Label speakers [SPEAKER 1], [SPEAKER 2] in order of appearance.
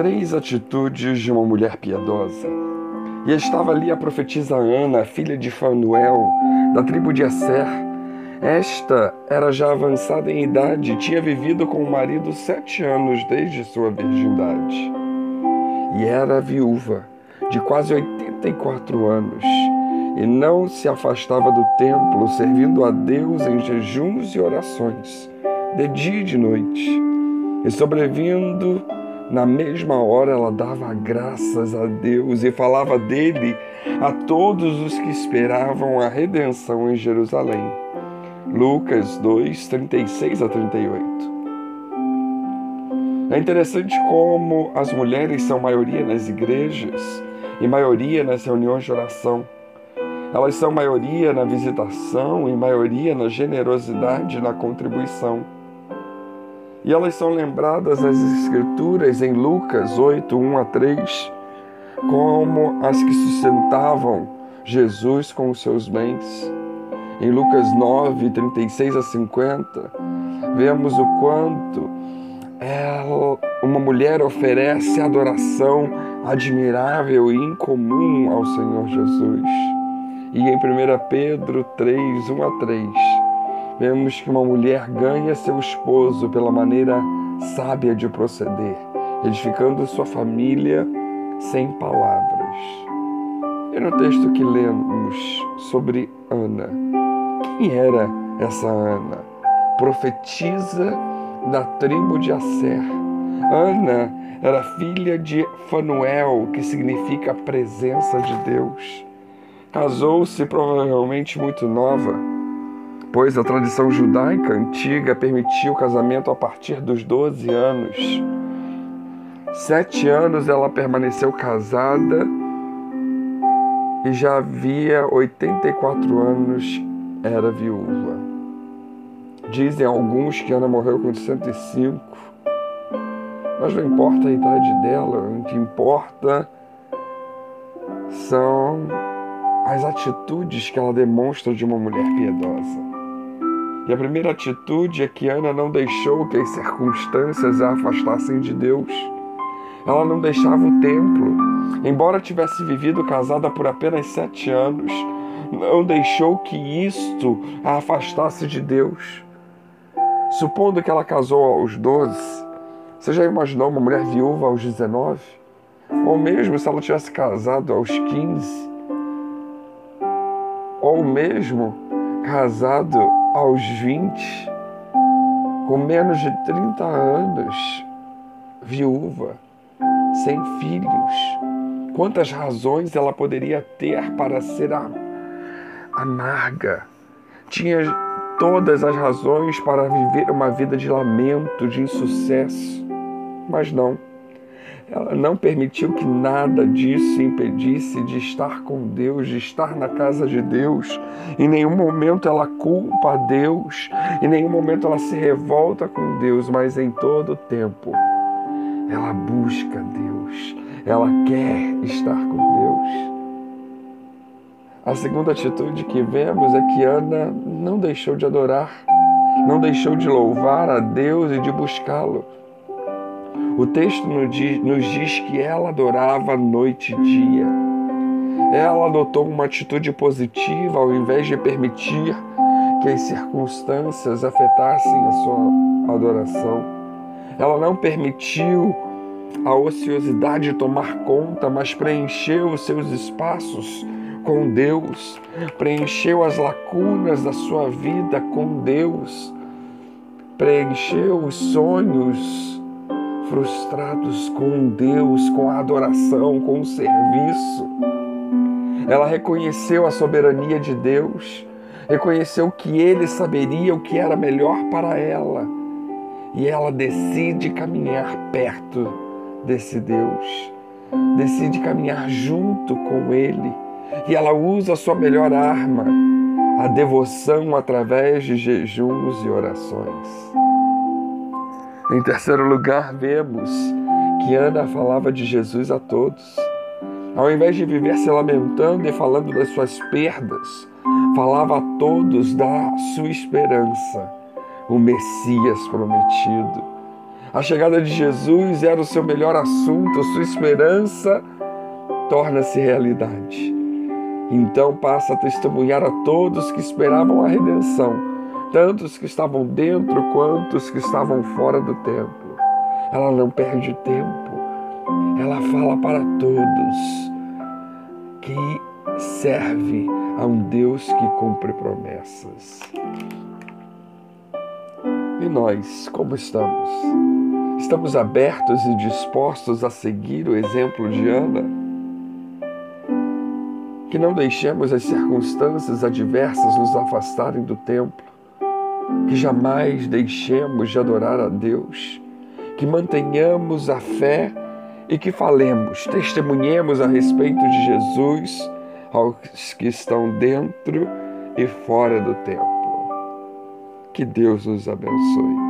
[SPEAKER 1] três atitudes de uma mulher piedosa. E estava ali a profetisa Ana, filha de Fanuel, da tribo de Asser. Esta era já avançada em idade, tinha vivido com o marido sete anos desde sua virgindade. E era viúva, de quase 84 anos, e não se afastava do templo, servindo a Deus em jejuns e orações, de dia e de noite. E sobrevindo na mesma hora ela dava graças a Deus e falava dele a todos os que esperavam a redenção em Jerusalém. Lucas 2, 36 a 38. É interessante como as mulheres são maioria nas igrejas e maioria nas reuniões de oração. Elas são maioria na visitação e maioria na generosidade e na contribuição. E elas são lembradas nas Escrituras em Lucas 8, 1 a 3, como as que sustentavam Jesus com os seus bens. Em Lucas 9, 36 a 50, vemos o quanto ela, uma mulher oferece adoração admirável e incomum ao Senhor Jesus. E em 1 Pedro 3, 1 a 3, vemos que uma mulher ganha seu esposo pela maneira sábia de proceder, edificando sua família sem palavras. E no texto que lemos sobre Ana, quem era essa Ana? Profetisa da tribo de Asser. Ana era filha de Fanuel, que significa presença de Deus. Casou-se provavelmente muito nova pois a tradição judaica antiga permitia o casamento a partir dos 12 anos. Sete anos ela permaneceu casada e já havia 84 anos era viúva. Dizem alguns que Ana morreu com 105, mas não importa a idade dela, o que importa são as atitudes que ela demonstra de uma mulher piedosa. E a primeira atitude é que Ana não deixou que as circunstâncias a afastassem de Deus. Ela não deixava o templo. Embora tivesse vivido casada por apenas sete anos, não deixou que isto a afastasse de Deus. Supondo que ela casou aos 12, você já imaginou uma mulher viúva aos 19? Ou mesmo se ela tivesse casado aos 15? Ou mesmo casado aos 20, com menos de 30 anos, viúva, sem filhos. Quantas razões ela poderia ter para ser amarga? Tinha todas as razões para viver uma vida de lamento, de insucesso, mas não ela não permitiu que nada disso impedisse de estar com Deus, de estar na casa de Deus. Em nenhum momento ela culpa Deus, em nenhum momento ela se revolta com Deus, mas em todo tempo ela busca Deus, ela quer estar com Deus. A segunda atitude que vemos é que Ana não deixou de adorar, não deixou de louvar a Deus e de buscá-lo. O texto nos diz, que ela adorava noite e dia. Ela adotou uma atitude positiva ao invés de permitir que as circunstâncias afetassem a sua adoração. Ela não permitiu a ociosidade tomar conta, mas preencheu os seus espaços com Deus, preencheu as lacunas da sua vida com Deus, preencheu os sonhos frustrados com Deus, com a adoração, com o serviço. Ela reconheceu a soberania de Deus, reconheceu que Ele saberia o que era melhor para ela e ela decide caminhar perto desse Deus, decide caminhar junto com Ele e ela usa a sua melhor arma, a devoção através de jejuns e orações. Em terceiro lugar, vemos que Ana falava de Jesus a todos. Ao invés de viver se lamentando e falando das suas perdas, falava a todos da sua esperança, o Messias prometido. A chegada de Jesus era o seu melhor assunto, sua esperança torna-se realidade. Então passa a testemunhar a todos que esperavam a redenção, tanto os que estavam dentro quanto os que estavam fora do templo. Ela não perde tempo, ela fala para todos que serve a um Deus que cumpre promessas. E nós, como estamos? Estamos abertos e dispostos a seguir o exemplo de Ana? Que não deixemos as circunstâncias adversas nos afastarem do templo, que jamais deixemos de adorar a Deus, que mantenhamos a fé e que falemos, testemunhemos a respeito de Jesus aos que estão dentro e fora do templo. Que Deus nos abençoe.